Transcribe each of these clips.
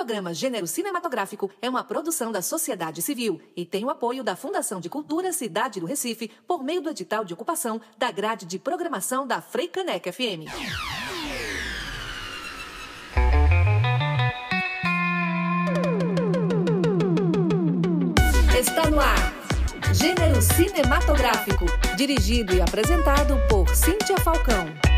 programa Gênero Cinematográfico é uma produção da sociedade civil e tem o apoio da Fundação de Cultura Cidade do Recife por meio do edital de ocupação da grade de programação da Freicaneca FM. Está no ar. Gênero Cinematográfico, dirigido e apresentado por Cíntia Falcão.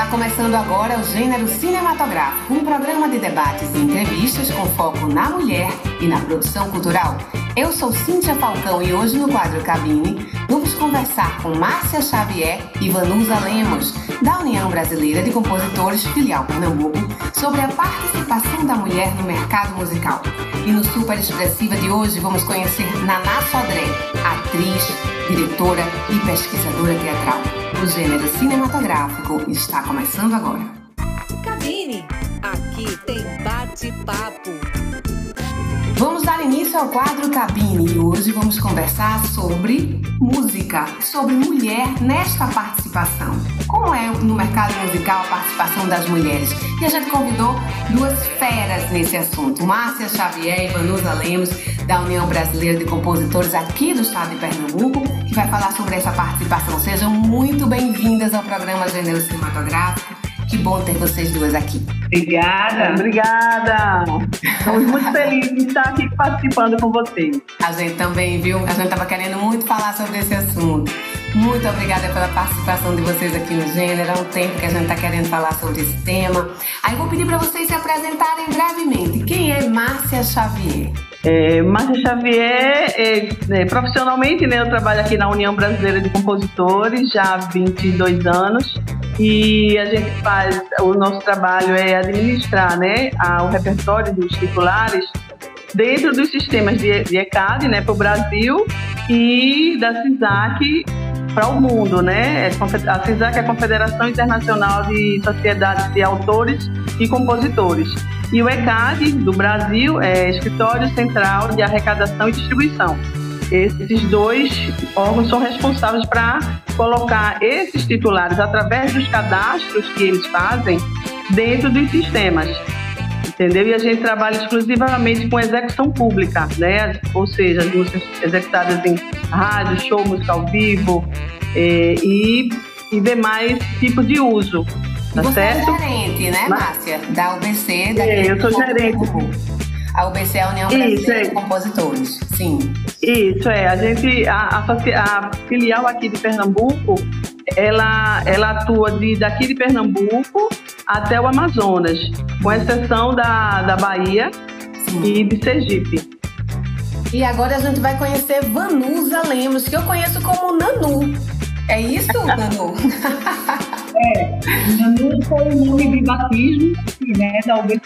Está começando agora o Gênero Cinematográfico, um programa de debates e entrevistas com foco na mulher e na produção cultural. Eu sou Cíntia Falcão e hoje no quadro Cabine vamos conversar com Márcia Xavier e Vanusa Lemos, da União Brasileira de Compositores Filial Pernambuco, sobre a participação da mulher no mercado musical. E no Super Expressiva de hoje vamos conhecer Naná Sodré, atriz, diretora e pesquisadora teatral. O gênero cinematográfico está começando agora. Cabine, aqui tem bate-papo. Vamos dar início ao quadro Cabine e hoje vamos conversar sobre música, sobre mulher nesta participação. Como é no mercado musical a participação das mulheres? E a gente convidou duas feras nesse assunto, Márcia Xavier e Vanusa Lemos, da União Brasileira de Compositores aqui do estado de Pernambuco, que vai falar sobre essa participação. Sejam muito bem-vindas ao programa Gênero Cinematográfico. Que bom ter vocês duas aqui. Obrigada. Obrigada. Estamos muito felizes de estar aqui participando com vocês. A gente também, viu? A gente estava querendo muito falar sobre esse assunto. Muito obrigada pela participação de vocês aqui no Gênero. Há um tempo que a gente está querendo falar sobre esse tema. Aí vou pedir para vocês se apresentarem brevemente. Quem é Márcia Xavier? É, Márcia Xavier, é, é, profissionalmente, né, eu trabalho aqui na União Brasileira de Compositores já há 22 anos e a gente faz, o nosso trabalho é administrar né, a, o repertório dos titulares dentro dos sistemas de, de ECAD né, para o Brasil e da CISAC para o mundo, né? A CISAC é a Confederação Internacional de Sociedades de Autores e Compositores. E o ECAD, do Brasil, é Escritório Central de Arrecadação e Distribuição. Esses dois órgãos são responsáveis para colocar esses titulares, através dos cadastros que eles fazem, dentro dos sistemas. Entendeu? E a gente trabalha exclusivamente com execução pública, né? ou seja, as músicas executadas em rádio, show, música ao vivo eh, e, e demais tipos de uso. Tá Você certo? é gerente, né, Márcia? Da UBC, da É, eu sou gerente. A UBC é a União Isso, Brasileira é. de Compositores. Sim. Isso é, a gente, a, a, a filial aqui de Pernambuco, ela, ela atua de, daqui de Pernambuco até o Amazonas, com exceção da, da Bahia Sim. e de Sergipe. E agora a gente vai conhecer Vanusa Lemos, que eu conheço como Nanu. É isso, Nanu? Nanu foi o nome de batismo né, da UBC.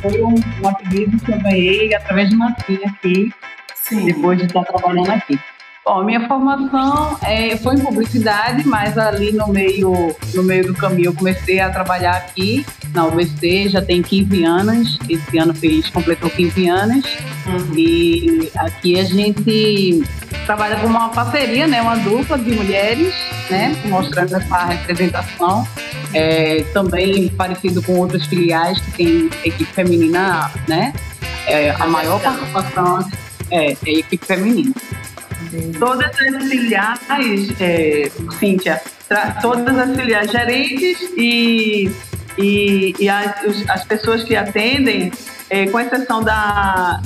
Foi um, um apelido que eu ganhei através de uma filha aqui, Sim. depois de estar trabalhando aqui. Bom, minha formação é, foi em publicidade, mas ali no meio, no meio do caminho eu comecei a trabalhar aqui na UBC, já tem 15 anos, esse ano fez, completou 15 anos. Uhum. E aqui a gente trabalha com uma parceria, né, uma dupla de mulheres, né, mostrando essa representação. É, também parecido com outras filiais que tem equipe feminina, né? É, a maior participação é, é equipe feminina. Todas as filiais, é, Cíntia, todas as filiais gerentes e, e, e as, as pessoas que atendem, é, com exceção da,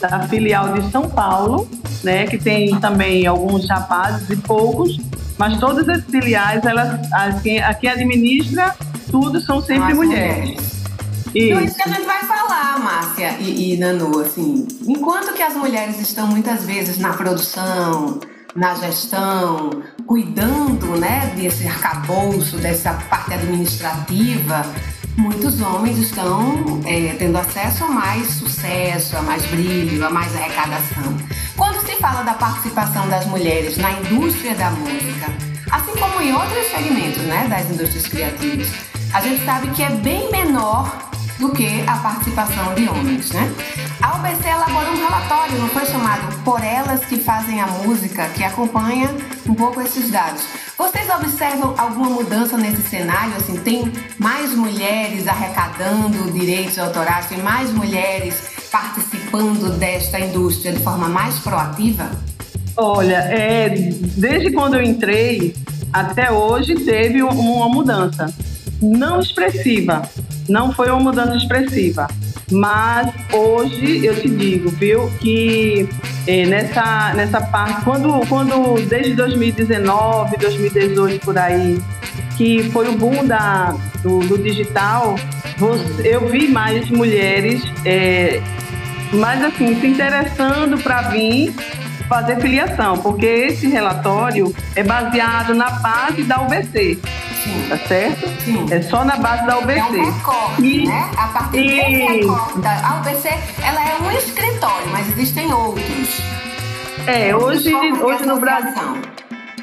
da filial de São Paulo, né, que tem também alguns rapazes e poucos, mas todas as filiais, elas, as, quem, a quem administra tudo são sempre As mulheres. Então, isso Isso. que a gente vai falar, Márcia e, e Nanu, assim, enquanto que as mulheres estão muitas vezes na produção, na gestão, cuidando, né, desse arcabouço, dessa parte administrativa, muitos homens estão é, tendo acesso a mais sucesso, a mais brilho, a mais arrecadação. Quando se fala da participação das mulheres na indústria da música, assim como em outros segmentos, né, das indústrias criativas, a gente sabe que é bem menor do que a participação de homens, né? A UBC elaborou um relatório, não foi chamado Por Elas que Fazem a Música, que acompanha um pouco esses dados. Vocês observam alguma mudança nesse cenário? Assim, tem mais mulheres arrecadando direitos autorais, tem mais mulheres participando desta indústria de forma mais proativa? Olha, é, desde quando eu entrei até hoje teve uma mudança. Não expressiva, não foi uma mudança expressiva. Mas hoje eu te digo, viu, que é, nessa, nessa parte, quando, quando desde 2019, 2018 por aí, que foi o boom da, do, do digital, você, eu vi mais mulheres, é, mais assim, se interessando para vir fazer filiação, porque esse relatório é baseado na base da UBC. Sim. Tá certo? Sim. É só na base da UBC. É um recorte, e, né? A partir e... desse recorte. Da, a UBC, ela é um escritório, mas existem outros. É, hoje, hoje no Brasil.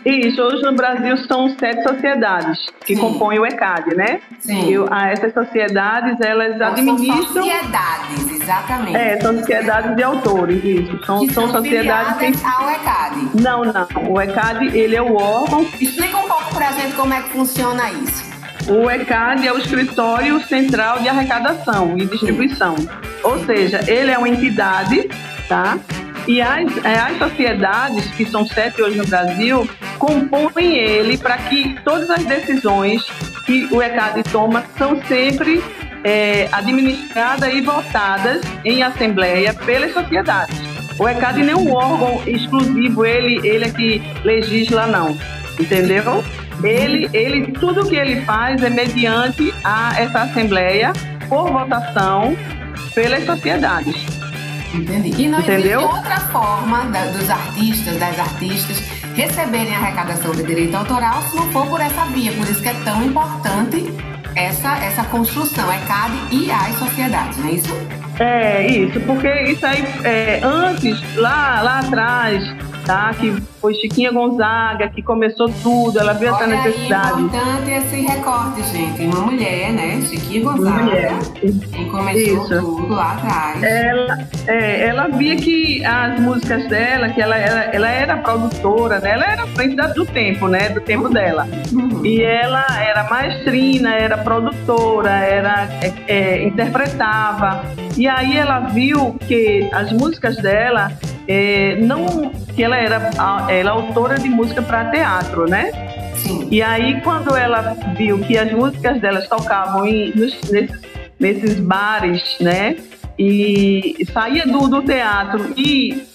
Isso, hoje no Brasil são sete sociedades que Sim. compõem o ECAD, né? Sim. E a, essas sociedades, elas administram... São sociedades, exatamente. É, são sociedades de autores, isso. São, que são, são sociedades... Que... ao ECAD. Não, não. O ECAD, ele é o órgão... Explica um pouco pra gente como é que funciona isso. O ECAD é o Escritório Central de Arrecadação e Distribuição. Ou seja, ele é uma entidade, tá? E as, é, as sociedades, que são sete hoje no Brasil, compõem ele para que todas as decisões que o ECAD toma são sempre é, administradas e votadas em assembleia pelas sociedades. O ECAD não é um órgão exclusivo, ele, ele é que legisla, não. Entendeu? Ele, ele, tudo que ele faz é mediante a essa assembleia por votação pelas sociedades. Entendi. E não Entendeu? outra forma da, dos artistas, das artistas, receberem arrecadação de direito autoral se não for por essa via. Por isso que é tão importante essa, essa construção, é CAD e as sociedades, não é isso? É, isso, porque isso aí, é, antes, lá, lá atrás, tá? Que foi Chiquinha Gonzaga, que começou tudo, ela viu essa necessidade. É importante esse recorte, gente. Uma mulher, né? Chiquinha Gonzaga. Uma mulher. Que começou Isso. tudo lá atrás. Ela, é, ela via que as músicas dela, que ela, ela, ela era produtora, né? Ela era frente do tempo, né? Do tempo dela. Uhum. E ela era maestrina, era produtora, era é, é, interpretava. E aí ela viu que as músicas dela é, não que ela era ela é autora de música para teatro, né? Sim. E aí quando ela viu que as músicas delas tocavam em, nos, nesses, nesses bares, né? E saía do, do teatro e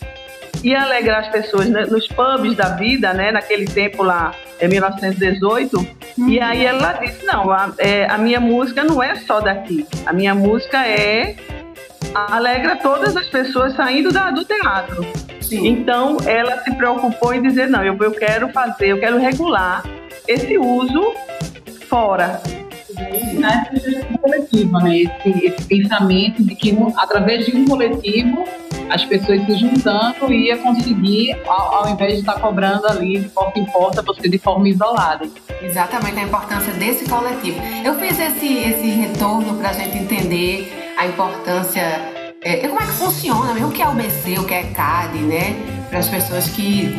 ia alegrar as pessoas né, nos pubs da vida, né? Naquele tempo lá, em 1918. Uhum. E aí ela disse, não, a, é, a minha música não é só daqui. A minha música é alegra todas as pessoas saindo da, do teatro. Sim. Então, ela se preocupou em dizer: não, eu, eu quero fazer, eu quero regular esse uso fora. Essa coletiva, né? Esse, esse, pensamento de que através de um coletivo as pessoas se juntando ia conseguir, ao, ao invés de estar cobrando ali de porta em porta, você de forma isolada. Exatamente a importância desse coletivo. Eu fiz esse, esse retorno para a gente entender a importância. É, como é que funciona, o que é o BC, o que é CAD, né? Para as pessoas que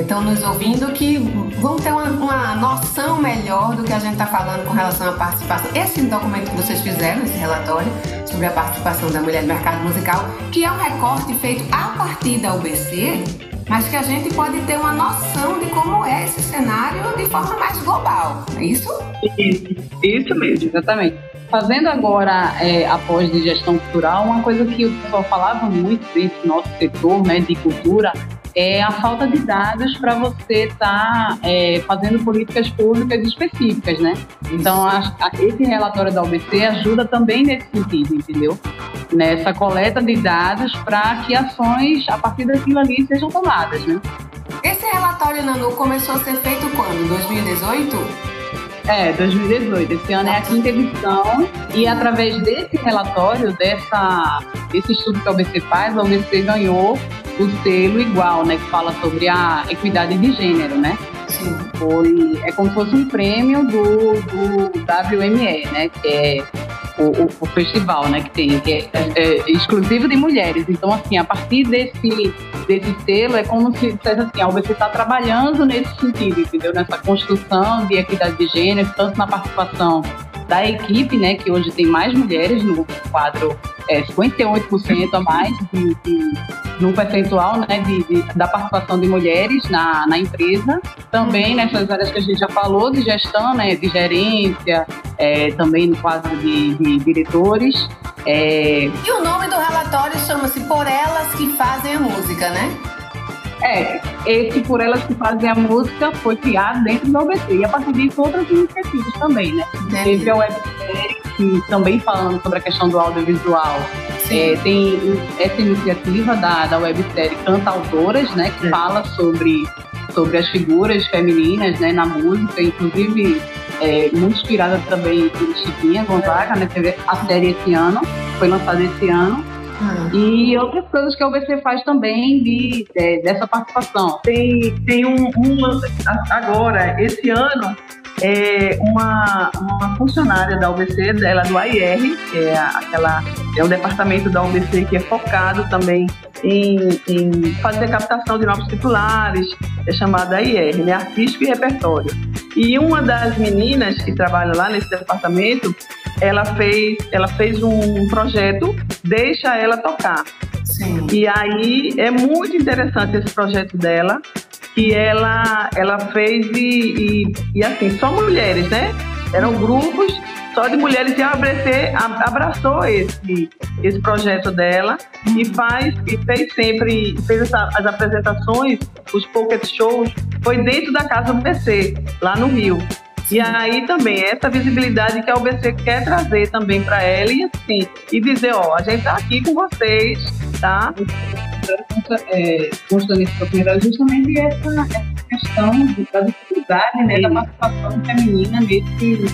estão é, nos ouvindo, que vão ter uma, uma, noção melhor do que a gente está falando com relação à participação. Esse documento que vocês fizeram, esse relatório sobre a participação da mulher no mercado musical, que é um recorte feito a partir da UBC, mas que a gente pode ter uma noção de como é esse cenário de forma mais global, é isso? Isso, isso mesmo, exatamente. Fazendo agora é, a pós de gestão cultural, uma coisa que o pessoal falava muito dentro do nosso setor né, de cultura é a falta de dados para você estar tá, é, fazendo políticas públicas específicas, né? Então, a, a, esse relatório da OBC ajuda também nesse sentido, entendeu? Nessa coleta de dados para que ações a partir daquilo ali sejam tomadas, né? Esse relatório, Nanu, começou a ser feito quando? 2018? É, 2018. Esse ano é a quinta edição e através desse relatório, dessa, desse estudo que a OBC faz, a OBC ganhou o selo igual, né, que fala sobre a equidade de gênero, né? Sim. Foi, é como se fosse um prêmio do, do WME, né, que é o, o, o, festival, né, que tem, que é, é, é, exclusivo de mulheres. Então, assim, a partir desse, desse selo, é como se dissesse assim, ó, você está trabalhando nesse sentido, entendeu? Nessa construção de equidade de gênero, tanto na participação da equipe, né, que hoje tem mais mulheres no quadro, é, 58% a mais de, de, no percentual né, de, de, da participação de mulheres na, na empresa. Também nessas áreas que a gente já falou, de gestão, né, de gerência, é, também no quadro de, de diretores. É... E o nome do relatório chama-se Por Elas que Fazem a Música, né? É, esse Por Elas que Fazem a Música foi criado dentro do OBC e a partir disso outras iniciativas também, né? Entendi. Teve a websérie que também falando sobre a questão do audiovisual. É, tem essa iniciativa da, da websérie Cantautoras, né? Que é. fala sobre, sobre as figuras femininas né, na música, inclusive é, muito inspirada também por Chiquinha Gonzaga, né? Teve a série esse ano, foi lançada esse ano. E outras coisas que a UBC faz também de, de dessa participação. Tem, tem um, um, agora, esse ano, é uma, uma funcionária da UBC, dela do AIR, que é aquela é um departamento da UBC que é focado também em, em fazer captação de novos titulares, é chamada AIR, né, Artístico e Repertório. E uma das meninas que trabalha lá nesse departamento, ela fez, ela fez um projeto Deixa Ela Tocar. Sim. E aí é muito interessante esse projeto dela, que ela, ela fez e, e, e assim, só mulheres, né? Eram grupos só de mulheres e a ABC abraçou esse, esse projeto dela e faz e fez sempre fez essa, as apresentações, os pocket shows, foi dentro da casa do BC, lá no Rio. E aí também, essa visibilidade que a UBC quer trazer também para ela e assim, e dizer, ó, a gente tá aqui com vocês, tá? É, nesse documentário justamente essa questão da dificuldade né, da participação feminina nesse,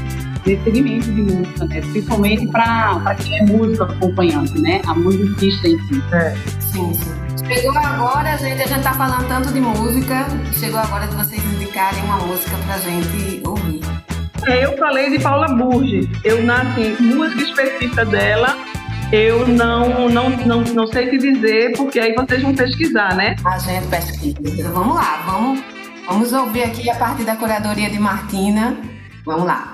nesse segmento de música, né? principalmente para quem é músico acompanhante, né? a musicista em si. É. Sim, sim. Chegou agora, gente, a gente tá falando tanto de música, chegou agora de vocês indicarem uma música pra gente ouvir. É, eu falei de Paula Burges. Eu, nasci música específica dela, eu não, não, não, não sei te dizer, porque aí vocês vão pesquisar, né? A gente pesquisa. Então, vamos lá, vamos, vamos ouvir aqui a parte da curadoria de Martina. Vamos lá.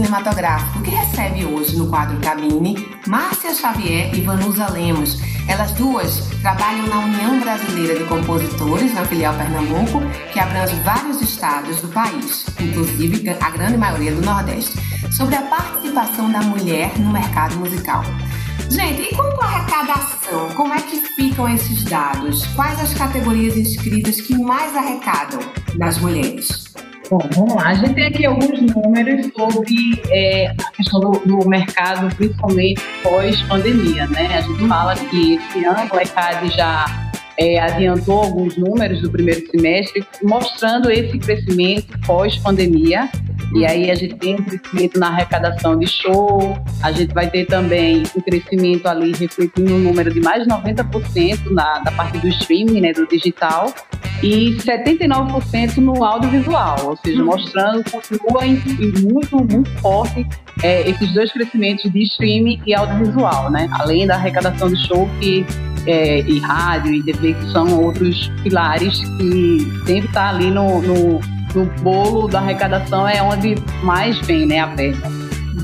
Cinematográfico, que recebe hoje no quadro Cabine Márcia Xavier e Vanusa Lemos. Elas duas trabalham na União Brasileira de Compositores, na filial Pernambuco, que abrange vários estados do país, inclusive a grande maioria do Nordeste, sobre a participação da mulher no mercado musical. Gente, e quanto à arrecadação, como é que ficam esses dados? Quais as categorias inscritas que mais arrecadam das mulheres? Bom, vamos lá. A gente tem aqui alguns números sobre é, a questão do, do, mercado, principalmente pós-pandemia, né? A gente fala que esse ano o ECAD já é, adiantou alguns números do primeiro semestre, mostrando esse crescimento pós-pandemia. E aí a gente tem um crescimento na arrecadação de show, a gente vai ter também um crescimento ali refletindo um número de mais de 90% na, da parte do streaming, né, do digital, e 79% no audiovisual, ou seja, mostrando continua em, em muito, muito forte é, esses dois crescimentos de streaming e audiovisual, né? Além da arrecadação de show que é, e rádio e TV, que são outros pilares que sempre está ali no, no no bolo da arrecadação é onde mais vem né, a verba.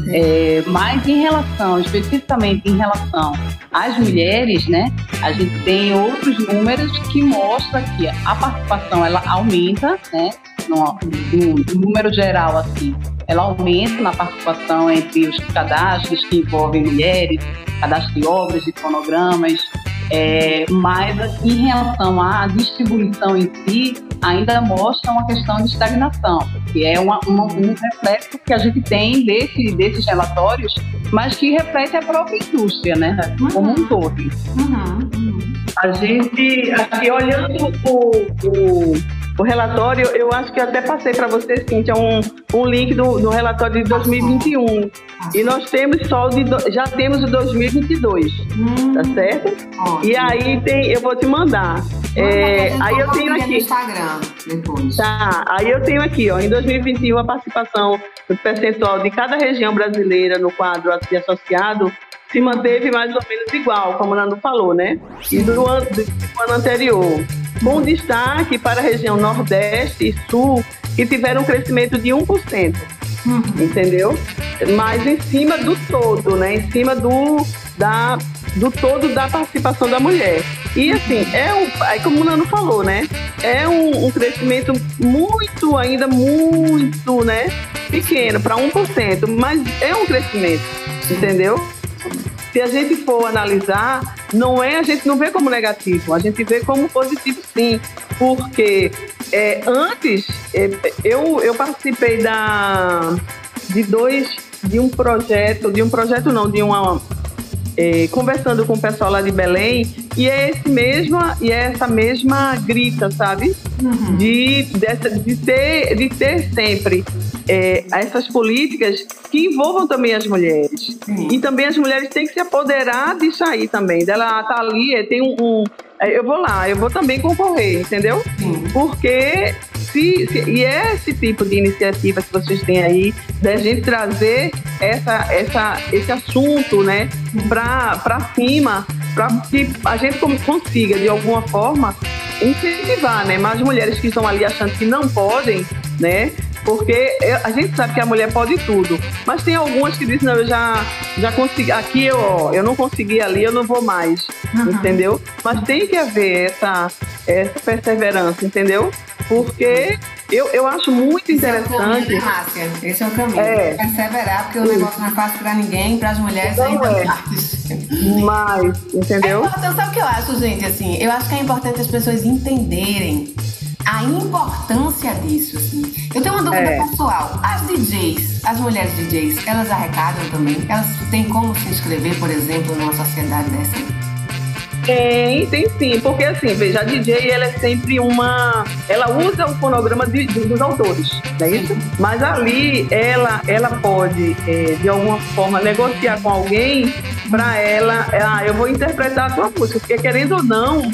É, mas em relação, especificamente em relação às mulheres, né, a gente tem outros números que mostram que a participação ela aumenta, né, no, no número geral assim, ela aumenta na participação entre os cadastros que envolvem mulheres, cadastro de obras, de fonogramas, é, mas em relação à distribuição em si, ainda mostra uma questão de estagnação, que é uma, uma, um reflexo que a gente tem desse, desses relatórios, mas que reflete a própria indústria, né? Uhum. Como um todo. Uhum. A gente, aqui olhando o, o o relatório, eu acho que até passei para você, Cíntia, um, um link do, do relatório de 2021. E nós temos só o de, já temos o 2022, hum. tá certo? E aí tem, eu vou te mandar. É, aí eu tenho aqui. Instagram depois. Tá, aí eu tenho aqui, ó, em 2021 a participação do percentual de cada região brasileira no quadro de associado se manteve mais ou menos igual, como o Nando falou, né? E do ano, do ano anterior com destaque para a região Nordeste e Sul, que tiveram um crescimento de 1%. Uhum. Entendeu? Mas em cima do todo, né? Em cima do, da, do todo da participação da mulher. E assim, é um, aí como o Nano falou, né? É um, um crescimento muito, ainda muito, né? Pequeno, para 1%, mas é um crescimento, entendeu? Se a gente for analisar, não é a gente não vê como negativo, a gente vê como positivo sim, porque é, antes é, eu, eu participei da de dois de um projeto, de um projeto não, de uma é, conversando com o pessoal lá de Belém e é esse mesma e é essa mesma grita, sabe? Uhum. De, dessa, de, ter, de ter sempre é, essas políticas que envolvam também as mulheres. Uhum. E também as mulheres têm que se apoderar disso aí também. Dela tá ali, é, tem um, um eu vou lá, eu vou também concorrer, entendeu? Sim. Porque se, se, e é esse tipo de iniciativa que vocês têm aí, da gente trazer essa, essa, esse assunto, né, para cima, para que a gente consiga, de alguma forma, incentivar, né, mais mulheres que estão ali achando que não podem, né, porque a gente sabe que a mulher pode tudo, mas tem algumas que dizem, não, eu já, já consegui, aqui eu, eu não consegui ali, eu não vou mais, uhum. entendeu? Mas tem que haver essa, essa perseverança, entendeu? Porque eu, eu acho muito interessante. Esse é o caminho, Márcia. Esse é o caminho. É. Perseverar, porque o negócio não é fácil para ninguém, para as mulheres então ainda é. mais. Mas, entendeu? É então, sabe o que eu acho, gente? Assim, eu acho que é importante as pessoas entenderem a importância disso. Assim. Eu tenho uma dúvida é. pessoal. As DJs, as mulheres DJs, elas arrecadam também? Elas têm como se inscrever, por exemplo, numa sociedade dessa? Tem, tem sim, porque assim, veja, a DJ ela é sempre uma. Ela usa o fonograma de, de, dos autores, não é isso? Mas ali ela, ela pode, é, de alguma forma, negociar com alguém para ela, ah, eu vou interpretar a tua música, porque querendo ou não,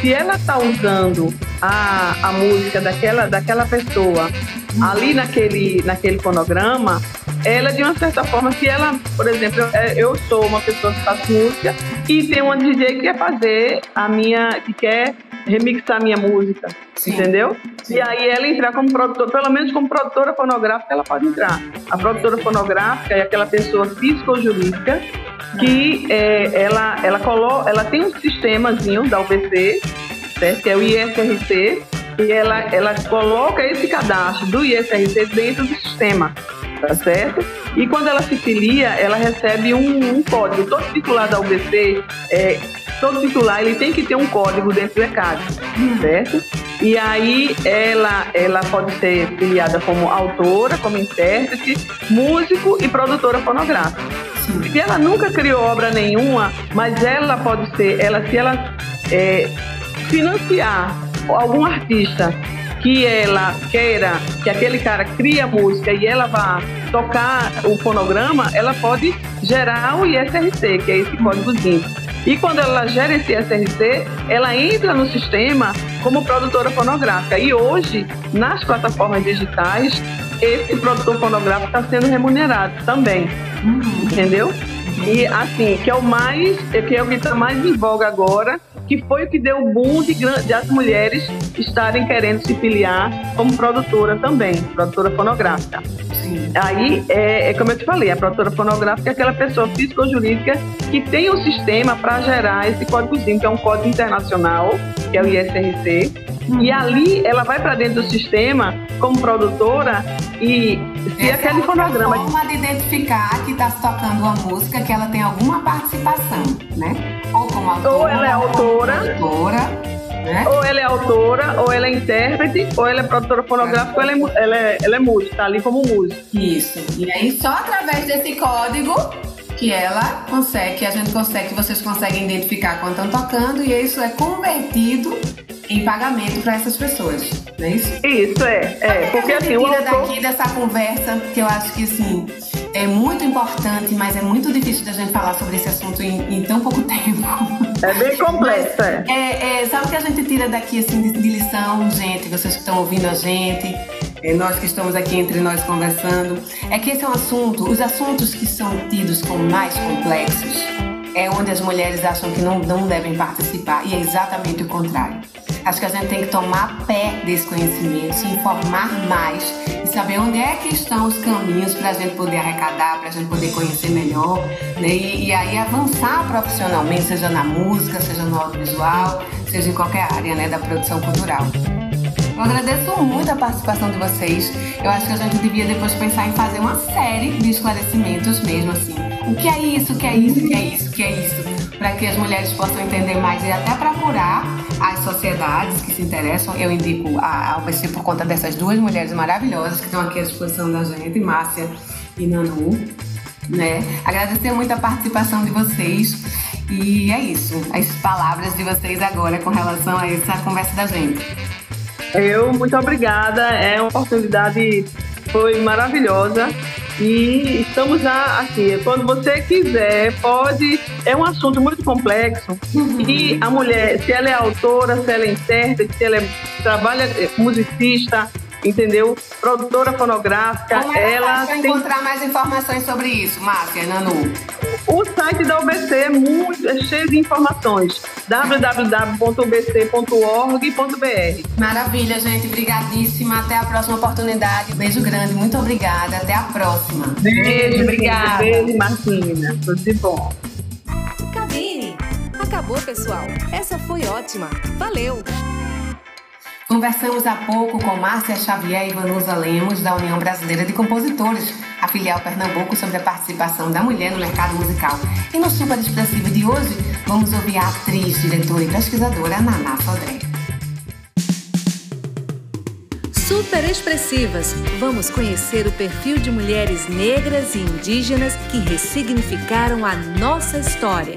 se ela está usando a, a música daquela, daquela pessoa ali naquele, naquele fonograma, ela de uma certa forma, se ela, por exemplo, eu, é, eu sou uma pessoa que faz música e tem uma DJ que quer fazer a minha, que quer remixar minha música, Sim. entendeu? Sim. E aí ela entrar como produtora, pelo menos como produtora fonográfica, ela pode entrar. A produtora fonográfica é aquela pessoa física ou jurídica que é, ela, ela, colo, ela tem um sistemazinho da UBC, certo? que é o ISRC, e ela, ela coloca esse cadastro do ISRC dentro do sistema, tá certo? E quando ela se filia, ela recebe um, um código. Todo titular da UBC, é, todo titular, ele tem que ter um código dentro do ECAD, certo? E aí ela, ela pode ser filiada como autora, como intérprete, músico e produtora fonográfica. Se ela nunca criou obra nenhuma, mas ela pode ser, ela se ela é, financiar algum artista que ela queira que aquele cara cria música e ela vá tocar o fonograma, ela pode gerar o ISRC, que é esse códigozinho. E quando ela gera esse ISRC, ela entra no sistema como produtora fonográfica. E hoje, nas plataformas digitais, esse produtor fonográfico está sendo remunerado também. Uhum. Entendeu? E assim, que é o mais, que é o que está mais em voga agora, que foi o que deu o boom de, de as mulheres estarem querendo se filiar como produtora também, produtora fonográfica. Sim. Aí, é, é, como eu te falei, a produtora fonográfica é aquela pessoa física ou jurídica que tem um sistema para gerar esse códigozinho, que é um código internacional, que é o ISRC. E ali ela vai para dentro do sistema como produtora e se Essa aquele é fonograma. forma de identificar que está tocando uma música que ela tem alguma participação, né? Ou como autora. Ou ela é autora. Ou né? Ou ela é autora, ou ela é intérprete, ou ela é produtora fonográfica, ou ela é, ela é, ela é música, tá ali como música. Isso. E aí, só através desse código que ela consegue, que a gente consegue, que vocês conseguem identificar quando estão tocando, e isso é convertido em pagamento para essas pessoas, não é isso? Isso, é. é porque assim, o autor... daqui dessa conversa, que eu acho que assim, é muito importante, mas é muito difícil da gente falar sobre esse assunto em, em tão pouco tempo. É bem complexo, é. é. é. Sabe o que a gente tira daqui assim, de, de lição, gente, vocês que estão ouvindo a gente, é, nós que estamos aqui entre nós conversando, é que esse é um assunto, os assuntos que são tidos como mais complexos, é onde as mulheres acham que não, não devem participar, e é exatamente o contrário. Acho que a gente tem que tomar pé desse conhecimento, se informar mais e saber onde é que estão os caminhos para a gente poder arrecadar, para a gente poder conhecer melhor, né? E, e, aí avançar profissionalmente, seja na música, seja no audiovisual, seja em qualquer área né, da produção cultural. Eu agradeço muito a participação de vocês. Eu acho que a gente devia depois pensar em fazer uma série de esclarecimentos mesmo assim. O que é isso, o que é isso, o que é isso, o que é isso, para que as mulheres possam entender mais e até procurar as sociedades que se interessam. Eu indico a UPC por conta dessas duas mulheres maravilhosas que estão aqui à disposição da gente, Márcia e Nanu. Né? Agradecer muito a participação de vocês. E é isso, as palavras de vocês agora com relação a essa conversa da gente. Eu, muito obrigada. É uma oportunidade, foi maravilhosa. E estamos aqui. Quando você quiser, pode. É um assunto muito complexo. Uhum. E a mulher, se ela é autora, se ela é intérprete, se ela é, trabalha é, musicista, entendeu? Produtora fonográfica. Como é ela tem... encontrar mais informações sobre isso, Márcia, Nanu? O site da UBC é, muito, é cheio de informações. www.ubc.org.br Maravilha, gente. Obrigadíssima. Até a próxima oportunidade. Beijo grande. Muito obrigada. Até a próxima. Beijo, obrigada. Beijo, Martina. Tudo de bom. Cabine. Acabou, pessoal. Essa foi ótima. Valeu. Conversamos há pouco com Márcia Xavier e Vanusa Lemos, da União Brasileira de Compositores, a filial Pernambuco, sobre a participação da mulher no mercado musical. E no Super Expressivo de hoje, vamos ouvir a atriz, diretora e pesquisadora Naná Sodré. Super expressivas. Vamos conhecer o perfil de mulheres negras e indígenas que ressignificaram a nossa história.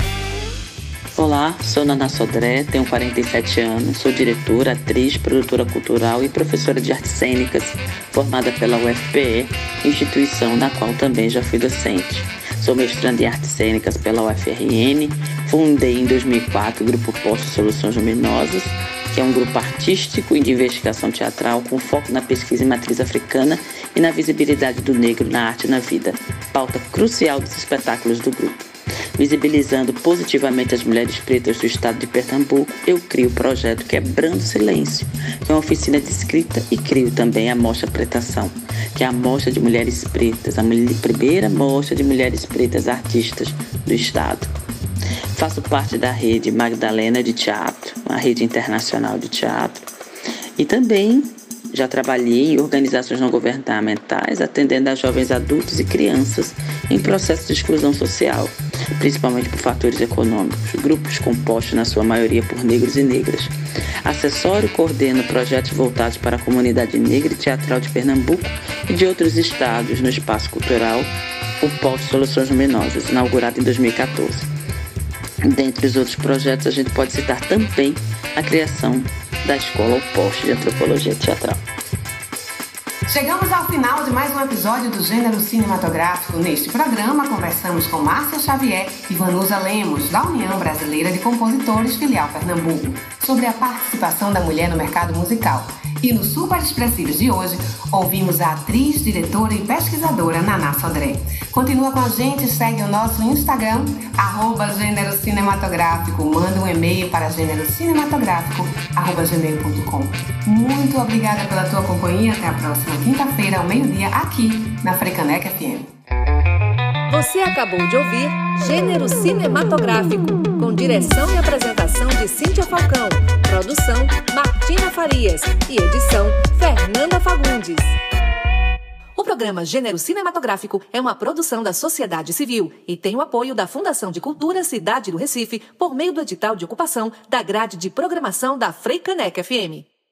Olá, sou Nana Sodré, tenho 47 anos, sou diretora, atriz, produtora cultural e professora de artes cênicas, formada pela UFPE, instituição na qual também já fui docente. Sou mestranda em artes cênicas pela UFRN, fundei em 2004 o Grupo Posto Soluções Luminosas, que é um grupo artístico e de investigação teatral com foco na pesquisa em matriz africana e na visibilidade do negro na arte e na vida, pauta crucial dos espetáculos do grupo. Visibilizando positivamente as mulheres pretas do estado de Pernambuco, eu crio o projeto Quebrando Silêncio, que é uma oficina de escrita e crio também a Mostra Pretação, que é a mostra de mulheres pretas, a primeira mostra de mulheres pretas artistas do estado. Faço parte da rede Magdalena de Teatro, uma rede internacional de teatro, e também já trabalhei em organizações não governamentais, atendendo a jovens adultos e crianças em processo de exclusão social, principalmente por fatores econômicos, grupos compostos na sua maioria por negros e negras. Assessoro e coordeno projetos voltados para a comunidade negra e teatral de Pernambuco e de outros estados no espaço cultural, o Polo Soluções Luminosas, inaugurado em 2014. Dentre os outros projetos, a gente pode citar também a criação da Escola Oposto de Antropologia Teatral. Chegamos ao final de mais um episódio do Gênero Cinematográfico. Neste programa, conversamos com Márcia Xavier e Vanusa Lemos, da União Brasileira de Compositores Filial Pernambuco, sobre a participação da mulher no mercado musical. E no Super Expressivos de hoje, ouvimos a atriz, diretora e pesquisadora Naná Sodré. Continua com a gente, segue o nosso Instagram, arroba Gênero Cinematográfico. Manda um e-mail para gênerocinematográfico.com. Muito obrigada pela tua companhia. Até a próxima quinta-feira, ao meio-dia, aqui na Frecanec FM. Você acabou de ouvir Gênero Cinematográfico, com direção e apresentação de Cíntia Falcão, produção Martina Farias e edição Fernanda Fagundes. O programa Gênero Cinematográfico é uma produção da sociedade civil e tem o apoio da Fundação de Cultura Cidade do Recife por meio do edital de ocupação da grade de programação da Freicanec FM.